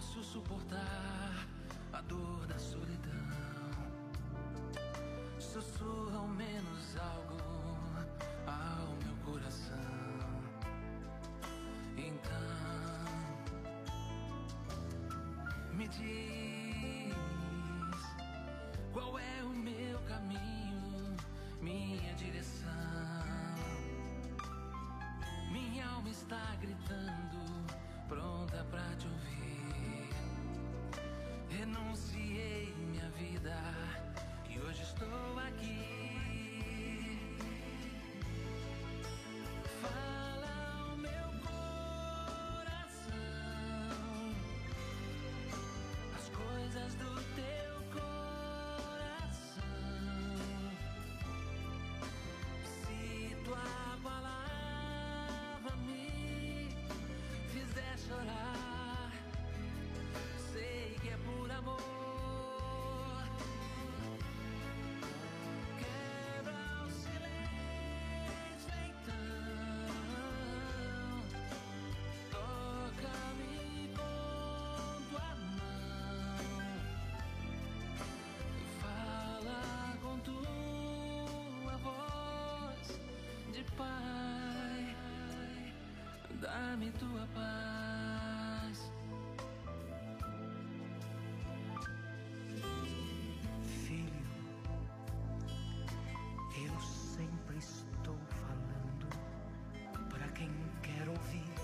posso suportar a dor da solidão. Sussurra ao menos algo ao meu coração. Então, me diz Pai, dá-me tua paz. Filho, eu sempre estou falando para quem quer ouvir.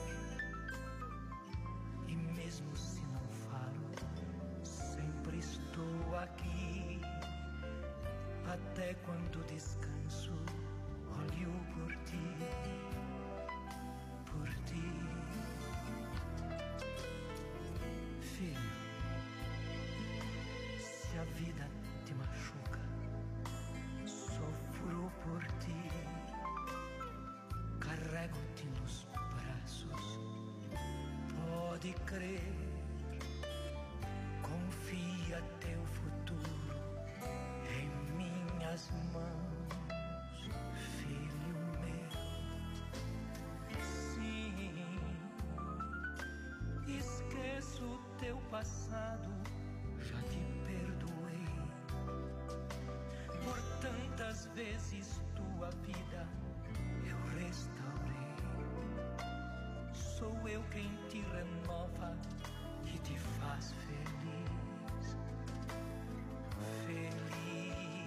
E mesmo se não falo, sempre estou aqui. Até quando descanso Filho, se a vida te machuca, sofro por ti. Carrego-te nos braços, pode crer O passado já te perdoei. Por tantas vezes tua vida eu restaurei. Sou eu quem te renova e te faz feliz. Feliz.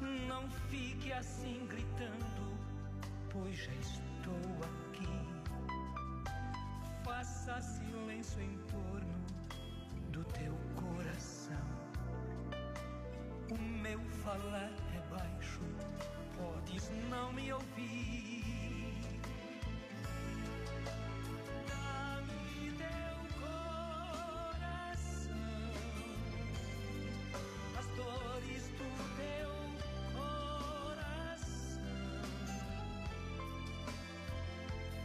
Não, não fique assim gritando, pois já estou aqui Faça silêncio em torno do teu coração. O meu falar é baixo, podes não me ouvir. Dá-me teu coração, as dores do teu coração.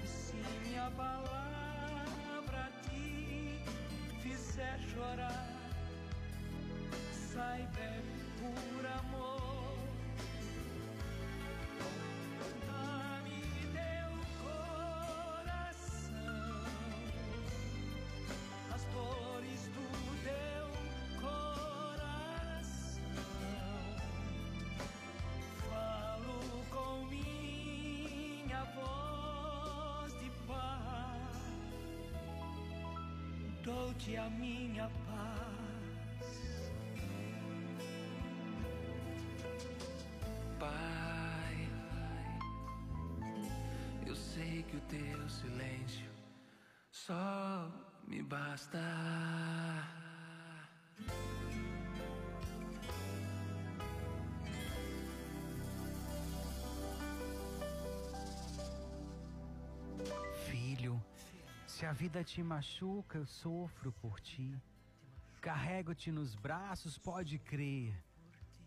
E se me abalar, chorar, sai, bem. Dou-te a minha paz. Pai, eu sei que o teu silêncio só me basta. Se a vida te machuca, eu sofro por ti. Carrego-te nos braços, pode crer.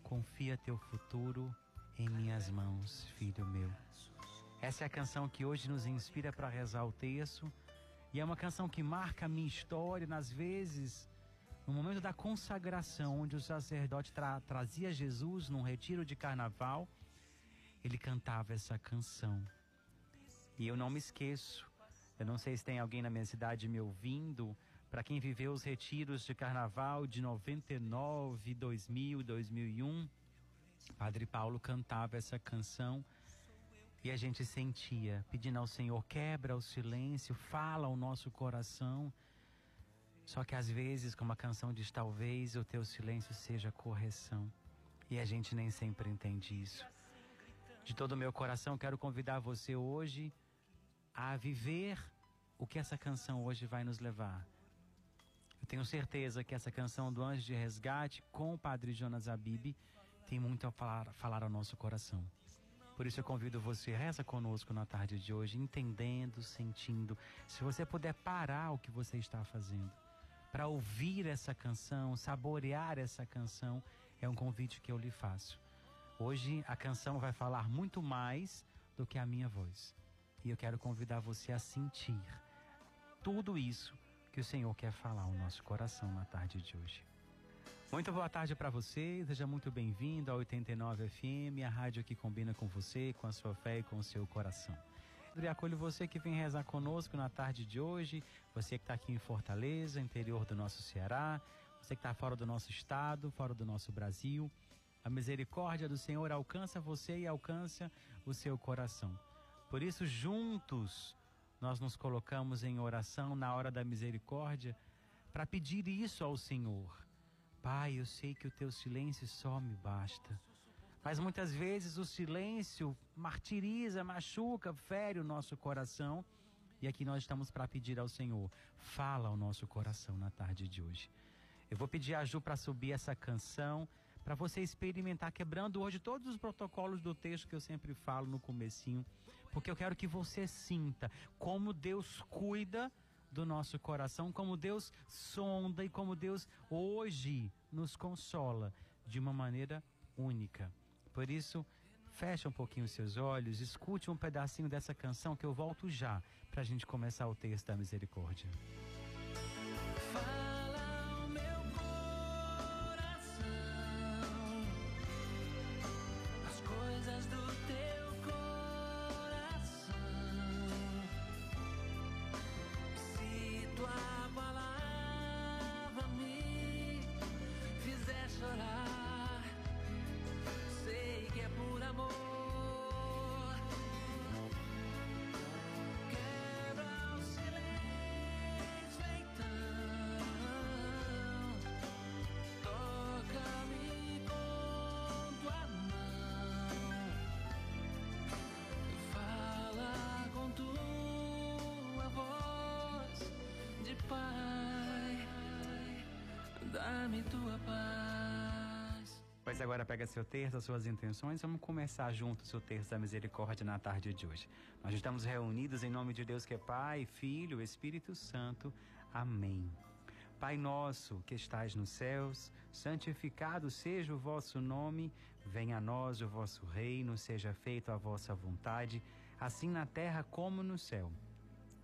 Confia teu futuro em minhas mãos, filho meu. Essa é a canção que hoje nos inspira para rezar o texto. E é uma canção que marca a minha história, nas vezes, no momento da consagração, onde o sacerdote tra trazia Jesus num retiro de carnaval, ele cantava essa canção. E eu não me esqueço. Eu não sei se tem alguém na minha cidade me ouvindo. Para quem viveu os retiros de carnaval de 99, 2000, 2001, Padre Paulo cantava essa canção e a gente sentia, pedindo ao Senhor, quebra o silêncio, fala ao nosso coração. Só que às vezes, como a canção diz, talvez o teu silêncio seja correção. E a gente nem sempre entende isso. De todo o meu coração, quero convidar você hoje a viver o que essa canção hoje vai nos levar. Eu tenho certeza que essa canção do Anjo de Resgate com o Padre Jonas Abib tem muito a falar, falar ao nosso coração. Por isso eu convido você, reza conosco na tarde de hoje, entendendo, sentindo. Se você puder parar o que você está fazendo, para ouvir essa canção, saborear essa canção, é um convite que eu lhe faço. Hoje a canção vai falar muito mais do que a minha voz. E eu quero convidar você a sentir tudo isso que o Senhor quer falar ao nosso coração na tarde de hoje. Muito boa tarde para você, seja muito bem-vindo ao 89 FM, a rádio que combina com você, com a sua fé e com o seu coração. E acolho você que vem rezar conosco na tarde de hoje, você que está aqui em Fortaleza, interior do nosso Ceará, você que está fora do nosso estado, fora do nosso Brasil. A misericórdia do Senhor alcança você e alcança o seu coração. Por isso, juntos, nós nos colocamos em oração na hora da misericórdia para pedir isso ao Senhor. Pai, eu sei que o teu silêncio só me basta. Mas muitas vezes o silêncio martiriza, machuca, fere o nosso coração. E aqui nós estamos para pedir ao Senhor, fala ao nosso coração na tarde de hoje. Eu vou pedir a Ju para subir essa canção, para você experimentar quebrando hoje todos os protocolos do texto que eu sempre falo no comecinho, porque eu quero que você sinta como Deus cuida do nosso coração, como Deus sonda e como Deus hoje nos consola de uma maneira única. Por isso, feche um pouquinho os seus olhos, escute um pedacinho dessa canção que eu volto já para a gente começar o texto da misericórdia. Fala dá-me tua paz. Pois agora pega seu as suas intenções, vamos começar junto o seu texto da misericórdia na tarde de hoje. Nós estamos reunidos em nome de Deus que é Pai, Filho, Espírito Santo. Amém. Pai nosso que estais nos céus, santificado seja o vosso nome, venha a nós o vosso reino, seja feita a vossa vontade, assim na terra como no céu.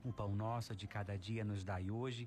O pão nosso de cada dia nos dai hoje,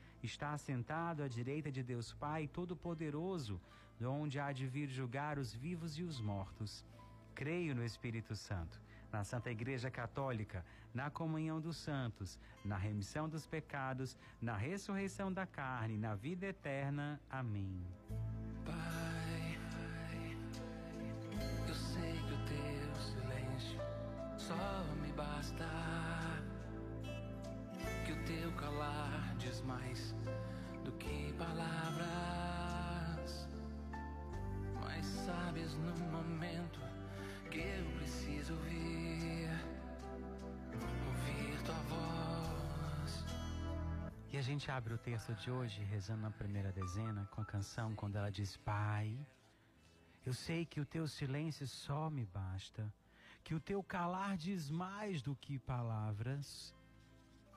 Está assentado à direita de Deus Pai Todo-Poderoso, de onde há de vir julgar os vivos e os mortos. Creio no Espírito Santo, na Santa Igreja Católica, na comunhão dos santos, na remissão dos pecados, na ressurreição da carne, na vida eterna. Amém. Pai, eu sei que o teu silêncio só me basta. Teu calar diz mais do que palavras sabes no momento que eu preciso ouvir, ouvir tua voz. E a gente abre o texto de hoje rezando na primeira dezena com a canção quando ela diz: Pai, eu sei que o teu silêncio só me basta, que o teu calar diz mais do que palavras,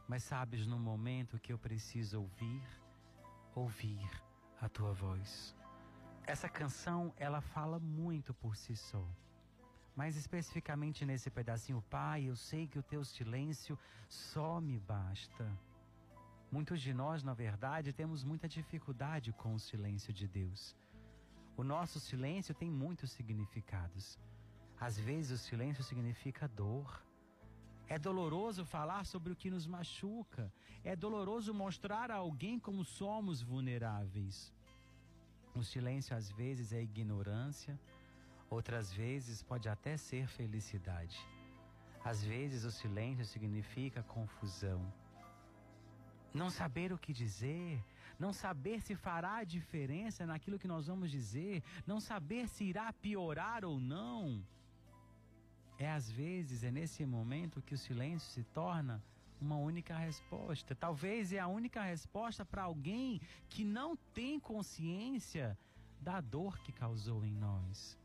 mas sabes no momento que eu preciso ouvir, ouvir a tua voz. Essa canção, ela fala muito por si só. Mas especificamente nesse pedacinho, Pai, eu sei que o teu silêncio só me basta. Muitos de nós, na verdade, temos muita dificuldade com o silêncio de Deus. O nosso silêncio tem muitos significados. Às vezes o silêncio significa dor. É doloroso falar sobre o que nos machuca. É doloroso mostrar a alguém como somos vulneráveis. O silêncio às vezes é ignorância, outras vezes pode até ser felicidade. Às vezes o silêncio significa confusão. Não saber o que dizer, não saber se fará diferença naquilo que nós vamos dizer, não saber se irá piorar ou não. É às vezes, é nesse momento que o silêncio se torna uma única resposta. Talvez é a única resposta para alguém que não tem consciência da dor que causou em nós.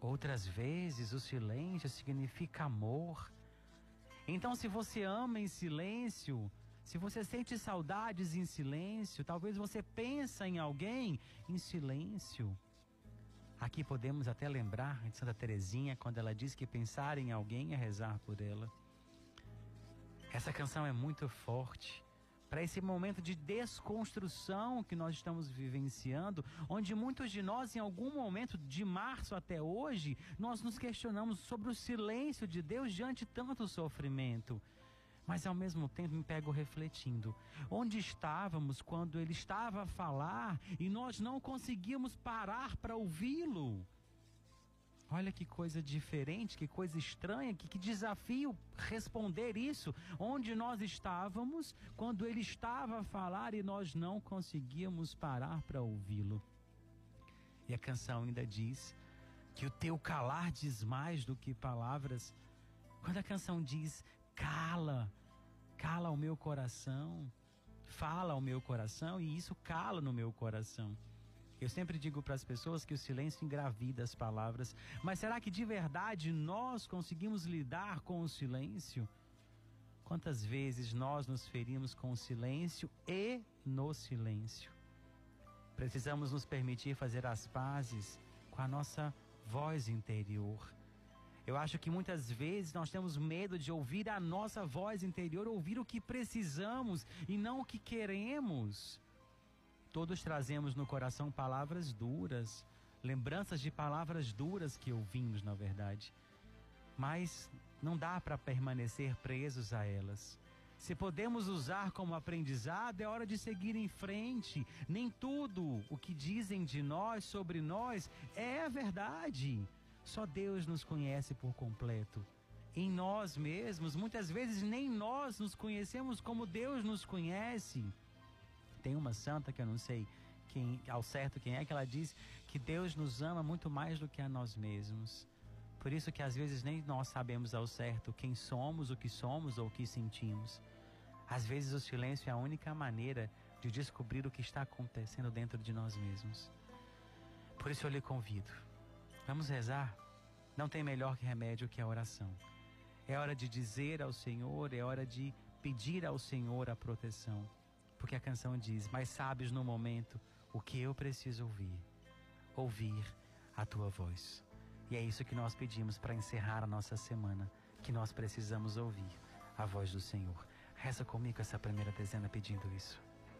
Outras vezes o silêncio significa amor. Então, se você ama em silêncio, se você sente saudades em silêncio, talvez você pensa em alguém em silêncio. Aqui podemos até lembrar de Santa Teresinha quando ela diz que pensar em alguém é rezar por ela. Essa canção é muito forte para esse momento de desconstrução que nós estamos vivenciando, onde muitos de nós, em algum momento de março até hoje, nós nos questionamos sobre o silêncio de Deus diante tanto sofrimento. Mas ao mesmo tempo me pego refletindo. Onde estávamos quando ele estava a falar e nós não conseguíamos parar para ouvi-lo? Olha que coisa diferente, que coisa estranha, que, que desafio responder isso. Onde nós estávamos quando ele estava a falar e nós não conseguíamos parar para ouvi-lo. E a canção ainda diz que o teu calar diz mais do que palavras. Quando a canção diz cala, cala o meu coração, fala ao meu coração e isso cala no meu coração. Eu sempre digo para as pessoas que o silêncio engravida as palavras, mas será que de verdade nós conseguimos lidar com o silêncio? Quantas vezes nós nos ferimos com o silêncio e no silêncio? Precisamos nos permitir fazer as pazes com a nossa voz interior. Eu acho que muitas vezes nós temos medo de ouvir a nossa voz interior, ouvir o que precisamos e não o que queremos. Todos trazemos no coração palavras duras, lembranças de palavras duras que ouvimos, na verdade. Mas não dá para permanecer presos a elas. Se podemos usar como aprendizado, é hora de seguir em frente. Nem tudo o que dizem de nós, sobre nós, é verdade. Só Deus nos conhece por completo. Em nós mesmos, muitas vezes nem nós nos conhecemos como Deus nos conhece. Tem uma santa que eu não sei quem, ao certo quem é, que ela diz que Deus nos ama muito mais do que a nós mesmos. Por isso que às vezes nem nós sabemos ao certo quem somos, o que somos ou o que sentimos. Às vezes o silêncio é a única maneira de descobrir o que está acontecendo dentro de nós mesmos. Por isso eu lhe convido. Vamos rezar? Não tem melhor remédio que a oração. É hora de dizer ao Senhor, é hora de pedir ao Senhor a proteção. Porque a canção diz: Mas sabes no momento o que eu preciso ouvir. Ouvir a tua voz. E é isso que nós pedimos para encerrar a nossa semana, que nós precisamos ouvir a voz do Senhor. Reza comigo essa primeira dezena pedindo isso.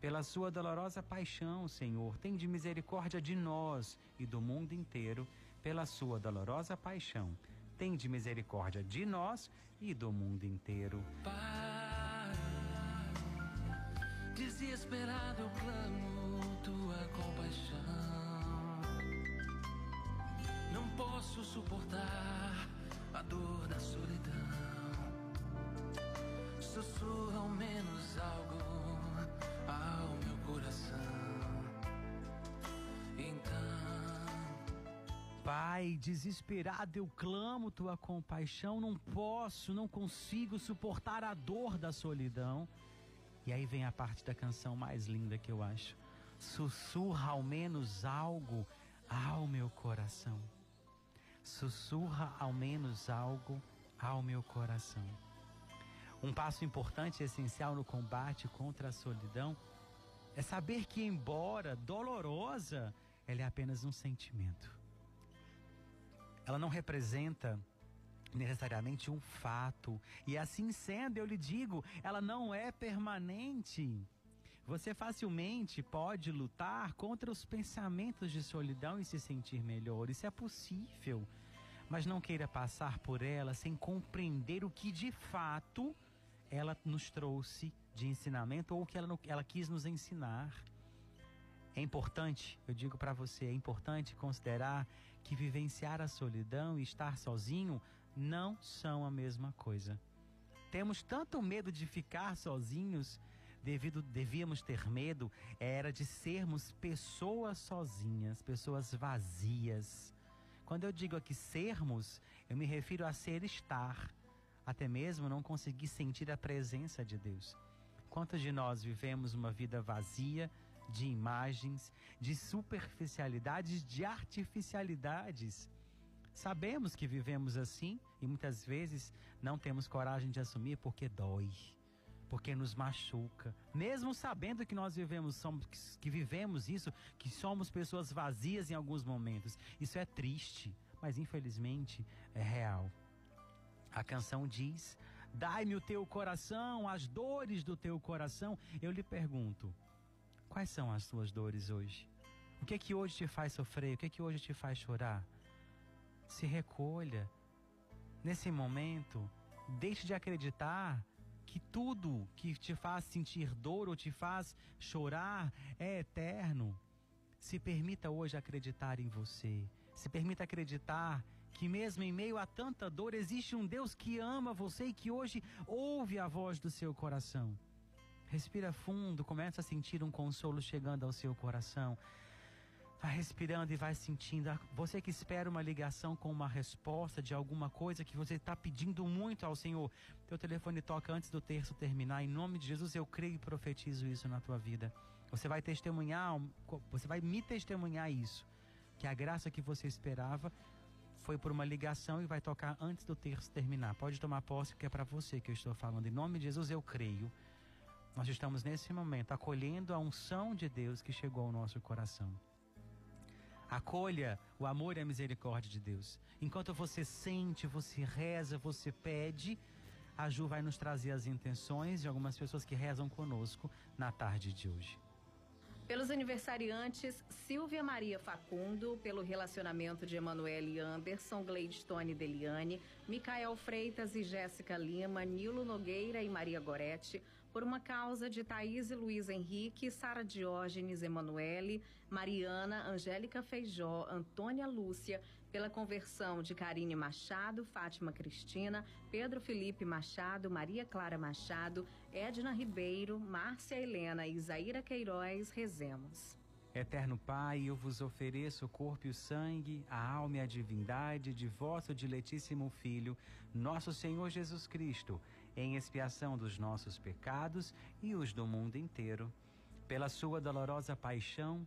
Pela sua dolorosa paixão, Senhor, tende misericórdia de nós e do mundo inteiro. Pela sua dolorosa paixão, tende misericórdia de nós e do mundo inteiro. Pai, desesperado clamo tua compaixão. Não posso suportar a dor da solidão. Sussurra ao menos algo ao meu coração. Então. Pai, desesperado eu clamo tua compaixão, não posso, não consigo suportar a dor da solidão. E aí vem a parte da canção mais linda que eu acho. Sussurra ao menos algo ao meu coração sussurra ao menos algo ao meu coração. Um passo importante e essencial no combate contra a solidão é saber que, embora dolorosa, ela é apenas um sentimento. Ela não representa necessariamente um fato. E assim sendo, eu lhe digo, ela não é permanente. Você facilmente pode lutar contra os pensamentos de solidão e se sentir melhor. Isso é possível. Mas não queira passar por ela sem compreender o que de fato ela nos trouxe de ensinamento ou que ela, ela quis nos ensinar. É importante, eu digo para você, é importante considerar que vivenciar a solidão e estar sozinho não são a mesma coisa. Temos tanto medo de ficar sozinhos devido devíamos ter medo era de sermos pessoas sozinhas, pessoas vazias. Quando eu digo aqui sermos, eu me refiro a ser estar, até mesmo não conseguir sentir a presença de Deus. Quantos de nós vivemos uma vida vazia de imagens, de superficialidades, de artificialidades? Sabemos que vivemos assim e muitas vezes não temos coragem de assumir porque dói porque nos machuca. Mesmo sabendo que nós vivemos, somos, que vivemos isso, que somos pessoas vazias em alguns momentos. Isso é triste, mas infelizmente é real. A canção diz: Dai-me o teu coração, as dores do teu coração. Eu lhe pergunto: quais são as tuas dores hoje? O que é que hoje te faz sofrer? O que é que hoje te faz chorar? Se recolha. Nesse momento, deixe de acreditar que tudo que te faz sentir dor ou te faz chorar é eterno. Se permita hoje acreditar em você. Se permita acreditar que mesmo em meio a tanta dor existe um Deus que ama você e que hoje ouve a voz do seu coração. Respira fundo, começa a sentir um consolo chegando ao seu coração. Vai respirando e vai sentindo. Você que espera uma ligação com uma resposta de alguma coisa que você está pedindo muito ao Senhor. Teu telefone toca antes do terço terminar. Em nome de Jesus, eu creio e profetizo isso na tua vida. Você vai testemunhar, você vai me testemunhar isso. Que a graça que você esperava foi por uma ligação e vai tocar antes do terço terminar. Pode tomar posse, porque é para você que eu estou falando. Em nome de Jesus, eu creio. Nós estamos nesse momento acolhendo a unção de Deus que chegou ao nosso coração. Acolha o amor e a misericórdia de Deus. Enquanto você sente, você reza, você pede, a Ju vai nos trazer as intenções de algumas pessoas que rezam conosco na tarde de hoje. Pelos aniversariantes, Silvia Maria Facundo, pelo relacionamento de Emanuele Anderson, Gleidstone Deliane, Micael Freitas e Jéssica Lima, Nilo Nogueira e Maria Goretti, por uma causa de Thaís e Luiz Henrique, Sara Diógenes, Emanuele, Mariana, Angélica Feijó, Antônia Lúcia, pela conversão de Karine Machado, Fátima Cristina, Pedro Felipe Machado, Maria Clara Machado, Edna Ribeiro, Márcia Helena e Isaíra Queiroz, rezemos. Eterno Pai, eu vos ofereço o corpo e o sangue, a alma e a divindade de vosso diletíssimo Filho, nosso Senhor Jesus Cristo, em expiação dos nossos pecados e os do mundo inteiro. Pela sua dolorosa paixão,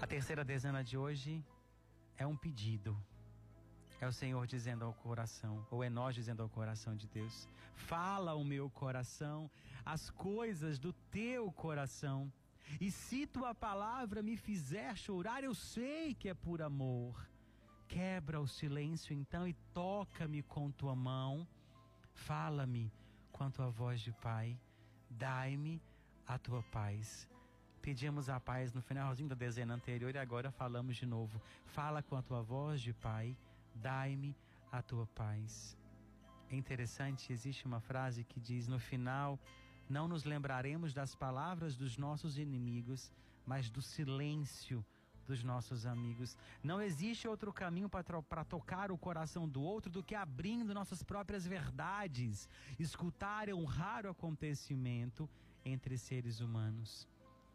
A terceira dezena de hoje é um pedido. É o Senhor dizendo ao coração, ou é nós dizendo ao coração de Deus: Fala o meu coração as coisas do teu coração. E se tua palavra me fizer chorar, eu sei que é por amor. Quebra o silêncio então e toca-me com tua mão. Fala-me com a tua voz de Pai. Dai-me a tua paz. Pedimos a paz no finalzinho da dezena anterior e agora falamos de novo. Fala com a tua voz de Pai, dai-me a tua paz. É interessante, existe uma frase que diz: no final, não nos lembraremos das palavras dos nossos inimigos, mas do silêncio dos nossos amigos. Não existe outro caminho para tocar o coração do outro do que abrindo nossas próprias verdades. Escutar é um raro acontecimento entre seres humanos.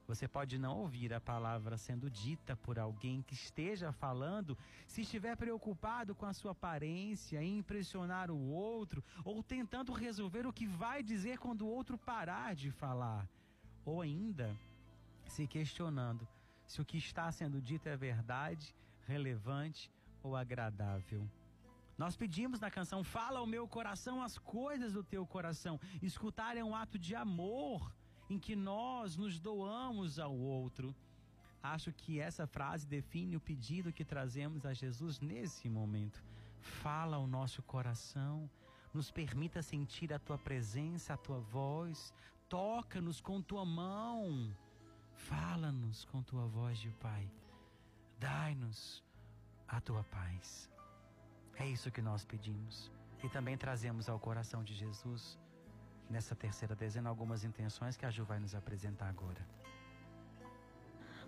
Você pode não ouvir a palavra sendo dita por alguém que esteja falando, se estiver preocupado com a sua aparência, impressionar o outro, ou tentando resolver o que vai dizer quando o outro parar de falar, ou ainda se questionando se o que está sendo dito é verdade, relevante ou agradável. Nós pedimos na canção Fala ao meu coração as coisas do teu coração. Escutar é um ato de amor em que nós nos doamos ao outro. Acho que essa frase define o pedido que trazemos a Jesus nesse momento. Fala ao nosso coração, nos permita sentir a tua presença, a tua voz, toca-nos com tua mão, fala-nos com tua voz de Pai. Dai-nos a tua paz. É isso que nós pedimos. E também trazemos ao coração de Jesus, nessa terceira dezena, algumas intenções que a Ju vai nos apresentar agora.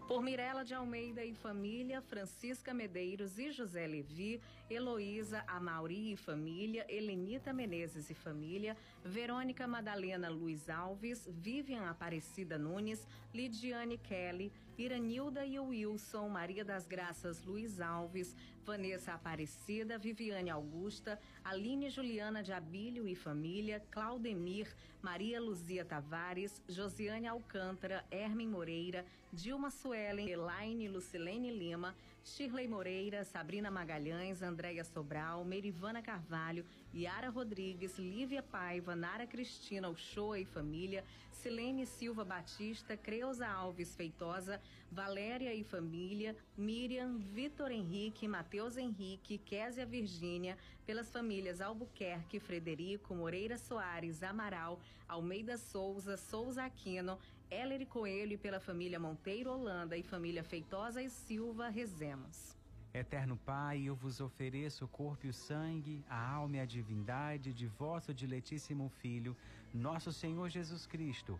Por Mirela de Almeida e família, Francisca Medeiros e José Levi, Heloísa Amauri e família, Helenita Menezes e família, Verônica Madalena Luiz Alves, Vivian Aparecida Nunes, Lidiane Kelly, Iranilda e Wilson, Maria das Graças Luiz Alves, Vanessa Aparecida, Viviane Augusta, Aline Juliana de Abílio e família, Claudemir, Maria Luzia Tavares, Josiane Alcântara, Hermin Moreira, Dilma Suelen, Elaine Lucilene Lima, Shirley Moreira, Sabrina Magalhães, Andréia Sobral, Merivana Carvalho, Yara Rodrigues, Lívia Paiva, Nara Cristina Uchoa e família, Silene Silva Batista, Creuza Alves Feitosa, Valéria e família, Miriam, Vitor Henrique, Matheus Henrique, Késia Virgínia, pelas famílias Albuquerque, Frederico, Moreira Soares, Amaral, Almeida Souza, Souza Aquino, Heller Coelho e pela família Monteiro Holanda e família Feitosa e Silva, rezemos. Eterno Pai, eu vos ofereço o corpo e o sangue, a alma e a divindade de vosso diletíssimo Filho, nosso Senhor Jesus Cristo,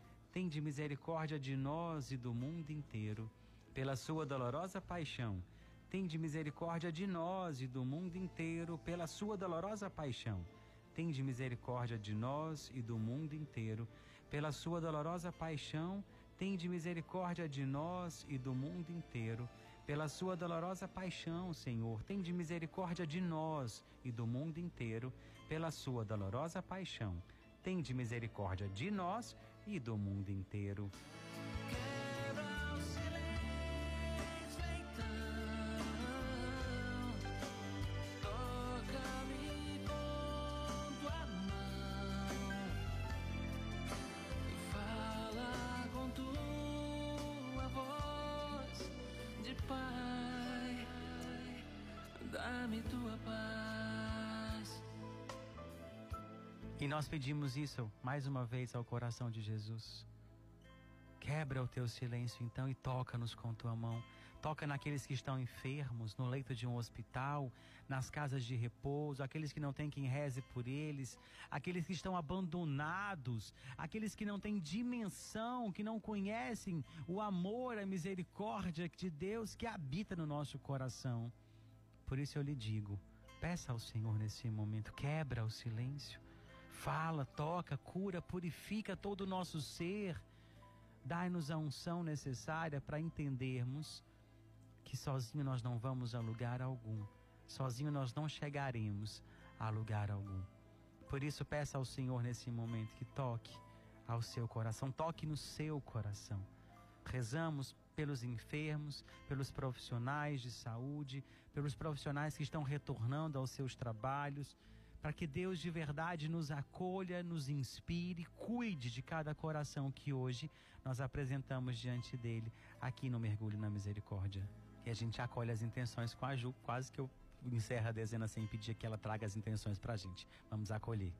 Tende misericórdia de nós e do mundo inteiro, pela sua dolorosa paixão. Tende misericórdia de nós e do mundo inteiro, pela sua dolorosa paixão. Tende misericórdia de nós e do mundo inteiro, pela sua dolorosa paixão Tende misericórdia de nós e do mundo inteiro. Pela sua dolorosa paixão, Senhor, tende misericórdia de nós e do mundo inteiro. Pela sua dolorosa paixão, tende misericórdia de nós e do mundo inteiro. Nós pedimos isso mais uma vez ao coração de Jesus. Quebra o teu silêncio então e toca-nos com tua mão. Toca naqueles que estão enfermos, no leito de um hospital, nas casas de repouso, aqueles que não têm quem reze por eles, aqueles que estão abandonados, aqueles que não têm dimensão, que não conhecem o amor, a misericórdia de Deus que habita no nosso coração. Por isso eu lhe digo: peça ao Senhor nesse momento, quebra o silêncio Fala, toca, cura, purifica todo o nosso ser. Dai-nos a unção necessária para entendermos que sozinho nós não vamos a lugar algum. Sozinho nós não chegaremos a lugar algum. Por isso, peça ao Senhor nesse momento que toque ao seu coração, toque no seu coração. Rezamos pelos enfermos, pelos profissionais de saúde, pelos profissionais que estão retornando aos seus trabalhos para que Deus de verdade nos acolha, nos inspire, cuide de cada coração que hoje nós apresentamos diante dele aqui no Mergulho na Misericórdia. E a gente acolhe as intenções com a Ju, quase que eu encerro a dezena sem pedir que ela traga as intenções para a gente. Vamos acolher.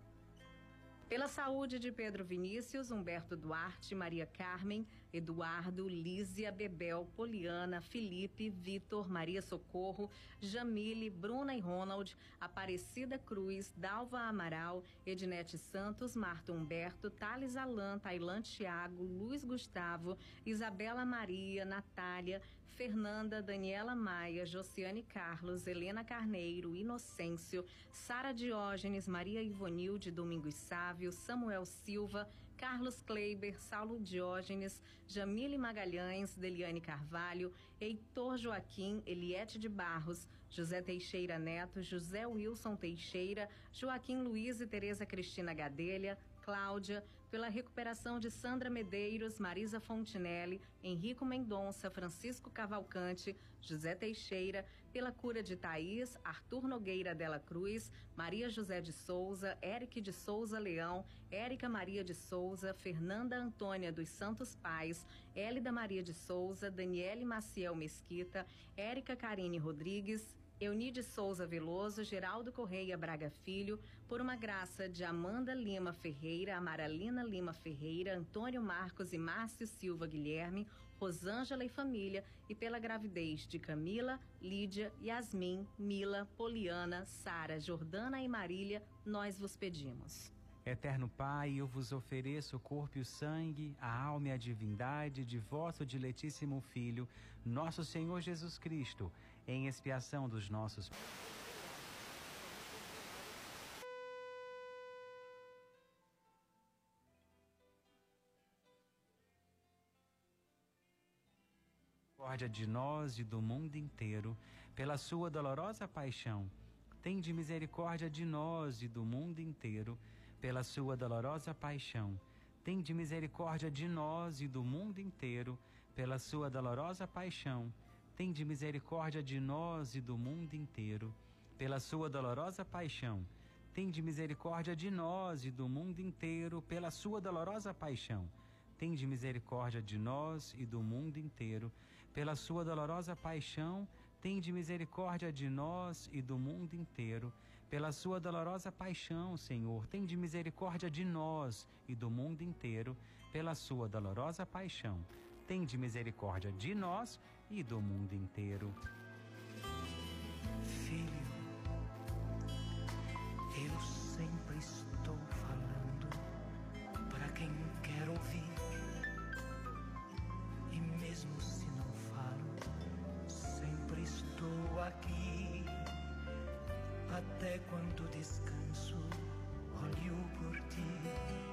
Pela saúde de Pedro Vinícius, Humberto Duarte, Maria Carmen, Eduardo, Lízia, Bebel, Poliana, Felipe, Vitor, Maria Socorro, Jamile, Bruna e Ronald, Aparecida Cruz, Dalva Amaral, Ednete Santos, Marta Humberto, Thales Alan, Tailan Tiago, Luiz Gustavo, Isabela Maria, Natália, Fernanda, Daniela Maia, Josiane Carlos, Helena Carneiro, Inocêncio, Sara Diógenes, Maria Ivonilde, Domingos Sávio, Samuel Silva, Carlos Kleiber, Saulo Diógenes, Jamile Magalhães, Deliane Carvalho, Heitor Joaquim, Eliette de Barros, José Teixeira Neto, José Wilson Teixeira, Joaquim Luiz e Tereza Cristina Gadelha, Cláudia, pela recuperação de Sandra Medeiros, Marisa Fontinelli, Henrico Mendonça, Francisco Cavalcante, José Teixeira, pela cura de Thaís, Arthur Nogueira Dela Cruz, Maria José de Souza, Eric de Souza Leão, Érica Maria de Souza, Fernanda Antônia dos Santos Pais, Hélida Maria de Souza, Daniele Maciel Mesquita, Érica Karine Rodrigues, Eunide Souza Veloso, Geraldo Correia Braga Filho, por uma graça de Amanda Lima Ferreira, Amaralina Lima Ferreira, Antônio Marcos e Márcio Silva Guilherme, Rosângela e família, e pela gravidez de Camila, Lídia, Yasmin, Mila, Poliana, Sara, Jordana e Marília, nós vos pedimos. Eterno Pai, eu vos ofereço o corpo e o sangue, a alma e a divindade de vosso diletíssimo Filho, nosso Senhor Jesus Cristo, em expiação dos nossos misericórdia de nós e do mundo inteiro, pela sua dolorosa paixão. Tende misericórdia de nós e do mundo inteiro, pela sua dolorosa paixão. Tende misericórdia de nós e do mundo inteiro, pela sua dolorosa paixão Tende misericórdia de nós e do mundo inteiro, pela sua dolorosa paixão. Tende misericórdia de nós e do mundo inteiro, pela sua dolorosa paixão. Tende misericórdia de nós e do mundo inteiro, pela sua dolorosa paixão. Tende misericórdia de nós e do mundo inteiro, pela sua dolorosa paixão, Senhor. Tende misericórdia de nós e do mundo inteiro, pela sua dolorosa paixão. Tende misericórdia de nós e do mundo inteiro. Filho, eu sempre estou falando para quem quer ouvir. E mesmo se não falo, sempre estou aqui. Até quando descanso, olho por ti,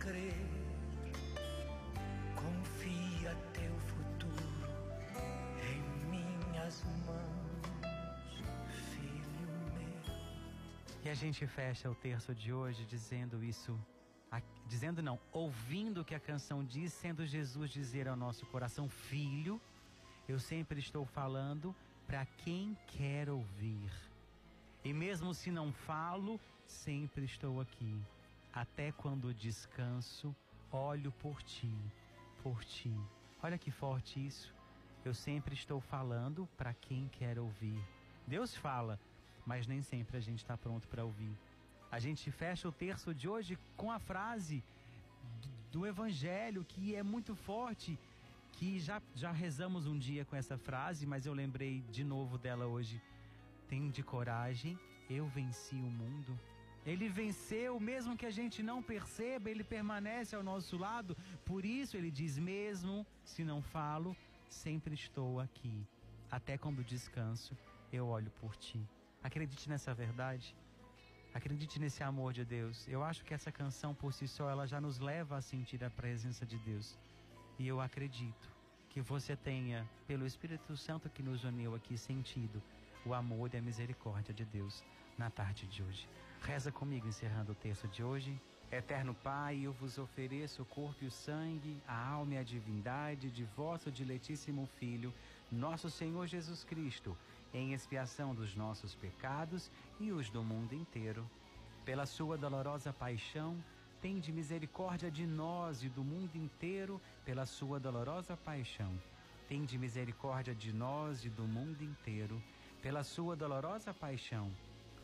crer, confia teu futuro em minhas mãos, filho meu. E a gente fecha o terço de hoje dizendo isso dizendo não, ouvindo o que a canção diz, sendo Jesus dizer ao nosso coração, filho, eu sempre estou falando para quem quer ouvir. E mesmo se não falo, sempre estou aqui. Até quando descanso, olho por ti, por ti. Olha que forte isso. Eu sempre estou falando para quem quer ouvir. Deus fala, mas nem sempre a gente está pronto para ouvir. A gente fecha o terço de hoje com a frase do Evangelho que é muito forte, que já, já rezamos um dia com essa frase, mas eu lembrei de novo dela hoje. Tenho de coragem, eu venci o mundo. Ele venceu, mesmo que a gente não perceba, ele permanece ao nosso lado. Por isso ele diz: mesmo se não falo, sempre estou aqui. Até quando descanso, eu olho por ti. Acredite nessa verdade. Acredite nesse amor de Deus. Eu acho que essa canção por si só ela já nos leva a sentir a presença de Deus. E eu acredito que você tenha, pelo Espírito Santo que nos uniu aqui, sentido o amor e a misericórdia de Deus na tarde de hoje. Reza comigo encerrando o texto de hoje. Eterno Pai, eu vos ofereço o corpo e o sangue, a alma e a divindade de vosso diletíssimo Filho, nosso Senhor Jesus Cristo em expiação dos nossos pecados e os do mundo inteiro. Pela sua dolorosa paixão, tende misericórdia de nós e do mundo inteiro, pela sua dolorosa paixão. Tende misericórdia de nós e do mundo inteiro, pela sua dolorosa paixão.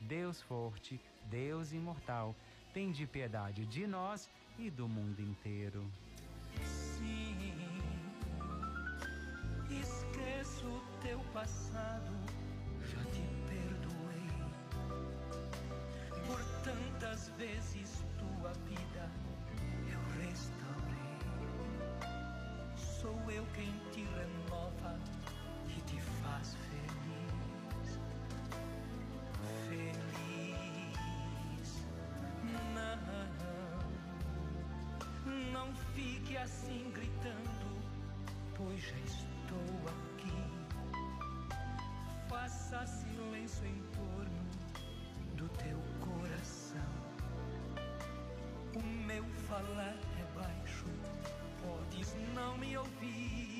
Deus Forte, Deus Imortal, tem de piedade de nós e do mundo inteiro. Sim, esqueço teu passado, já te perdoei. Por tantas vezes tua vida eu restaurei. Sou eu quem te renova e te faz feliz. Fique assim gritando, pois já estou aqui. Faça silêncio em torno do teu coração. O meu falar é baixo, podes não me ouvir.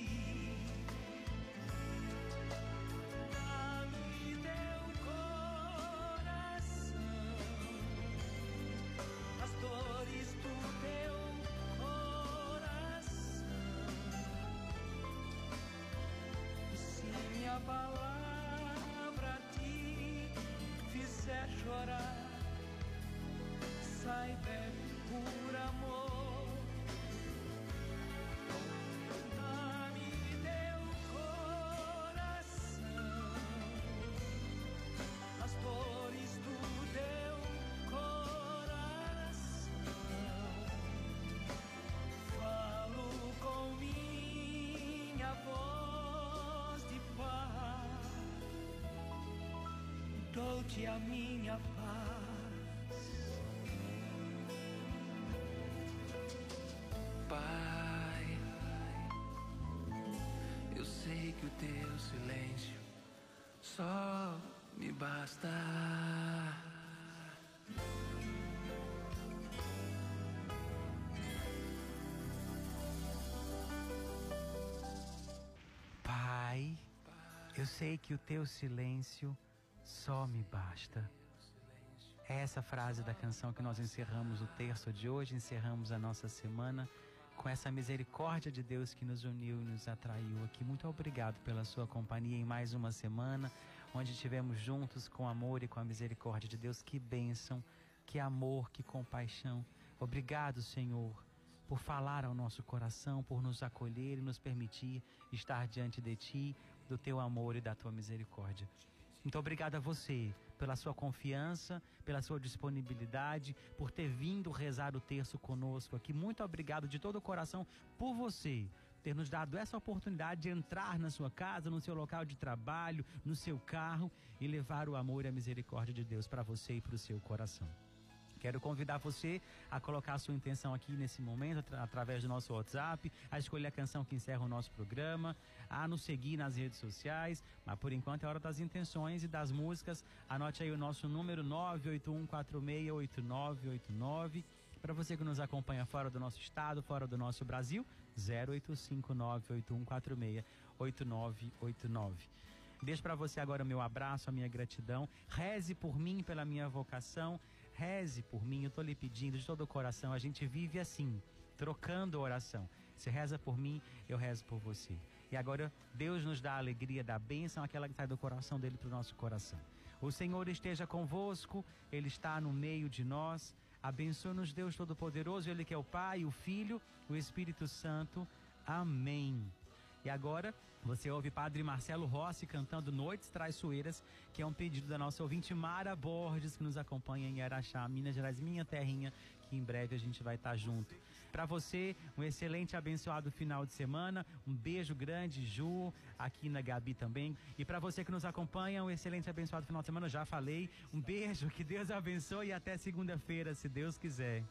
Chorar, saiba é dou-te a minha paz. Pai, eu sei que o teu silêncio só me basta. Pai, eu sei que o teu silêncio só me basta. É essa frase da canção que nós encerramos o terço de hoje, encerramos a nossa semana com essa misericórdia de Deus que nos uniu e nos atraiu aqui. Muito obrigado pela sua companhia em mais uma semana, onde estivemos juntos com amor e com a misericórdia de Deus. Que bênção, que amor, que compaixão. Obrigado, Senhor, por falar ao nosso coração, por nos acolher e nos permitir estar diante de Ti, do Teu amor e da Tua misericórdia. Muito obrigado a você pela sua confiança, pela sua disponibilidade, por ter vindo rezar o terço conosco aqui. Muito obrigado de todo o coração por você ter nos dado essa oportunidade de entrar na sua casa, no seu local de trabalho, no seu carro e levar o amor e a misericórdia de Deus para você e para o seu coração. Quero convidar você a colocar a sua intenção aqui nesse momento, atra- através do nosso WhatsApp, a escolher a canção que encerra o nosso programa, a nos seguir nas redes sociais. Mas por enquanto é hora das intenções e das músicas. Anote aí o nosso número 981468989. Para você que nos acompanha fora do nosso estado, fora do nosso Brasil, 085981468989. Deixo para você agora o meu abraço, a minha gratidão. Reze por mim, pela minha vocação. Reze por mim, eu estou lhe pedindo de todo o coração. A gente vive assim, trocando oração. Você reza por mim, eu rezo por você. E agora Deus nos dá a alegria da bênção, aquela que sai do coração dele para o nosso coração. O Senhor esteja convosco, Ele está no meio de nós. Abençoe-nos, Deus Todo-Poderoso, Ele que é o Pai, o Filho, o Espírito Santo. Amém. E agora você ouve Padre Marcelo Rossi cantando Noites Traiçoeiras, que é um pedido da nossa ouvinte Mara Borges, que nos acompanha em Araxá, Minas Gerais, minha terrinha, que em breve a gente vai estar junto. Para você, um excelente abençoado final de semana. Um beijo grande, Ju, aqui na Gabi também. E para você que nos acompanha, um excelente abençoado final de semana. Já falei. Um beijo, que Deus abençoe e até segunda-feira, se Deus quiser.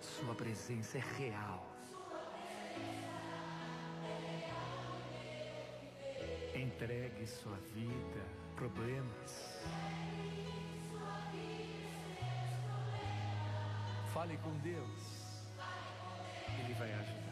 Sua presença é real. entregue sua vida, problemas. Fale com Deus. Ele vai ajudar.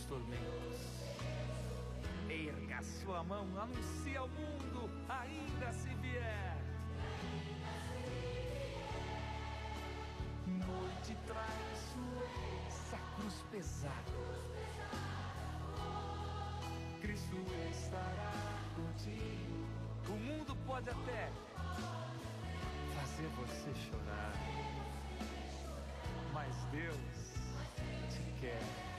Teus tormentos. Erga sua mão, anuncie ao mundo, ainda se vier. Noite traiçoeira, essa cruz pesada. Cristo estará contigo. O mundo pode até fazer você chorar, mas Deus te quer.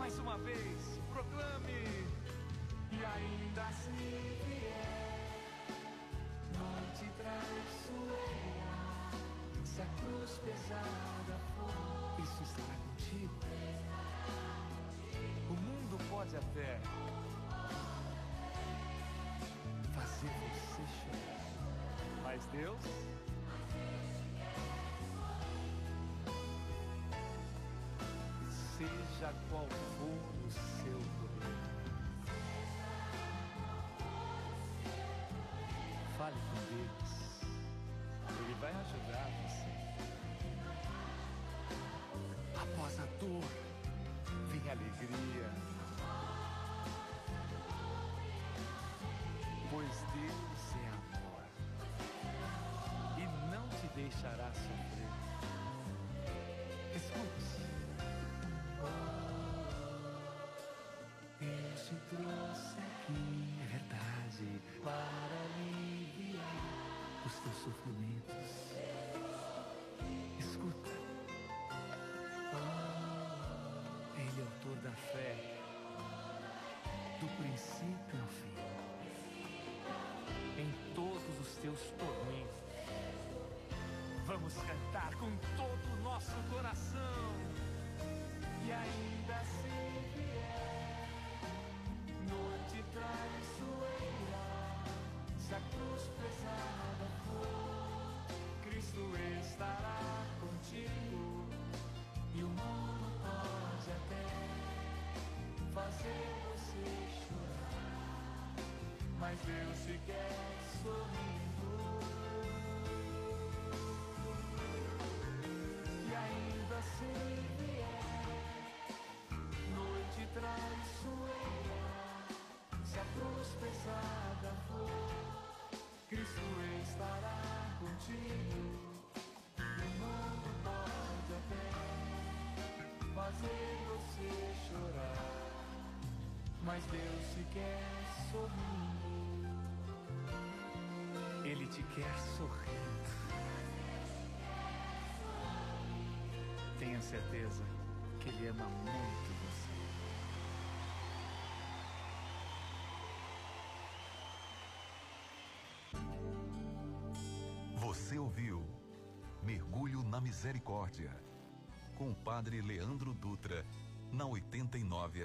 Mais uma vez, proclame. E ainda se vier noite traiçoeira, se a cruz pesada for, isso estará contigo. O mundo pode até fazer você chorar, mas Deus seja qual for o seu problema. Fale com Deus. Ele vai ajudar você. Após a dor, vem a alegria. Pois Deus é amor e não te deixará sofrer. Te trouxe aqui, é verdade, para aliviar os teus sofrimentos. Escuta. Oh, Ele é autor da fé, do princípio ao fim. Em todos os teus tormentos. Vamos cantar com todo o nosso coração. E ainda se vier noite traiçoeira, se a cruz pesada for, Cristo estará contigo. E o mundo pode até fazer você chorar, mas Deus te quer sorrindo. Fazer você chorar, mas Deus te quer sorrindo. Ele te quer sorrindo. Tenha certeza que Ele ama muito você. Você ouviu Mergulho na Misericórdia com o Padre Leandro Dutra na 89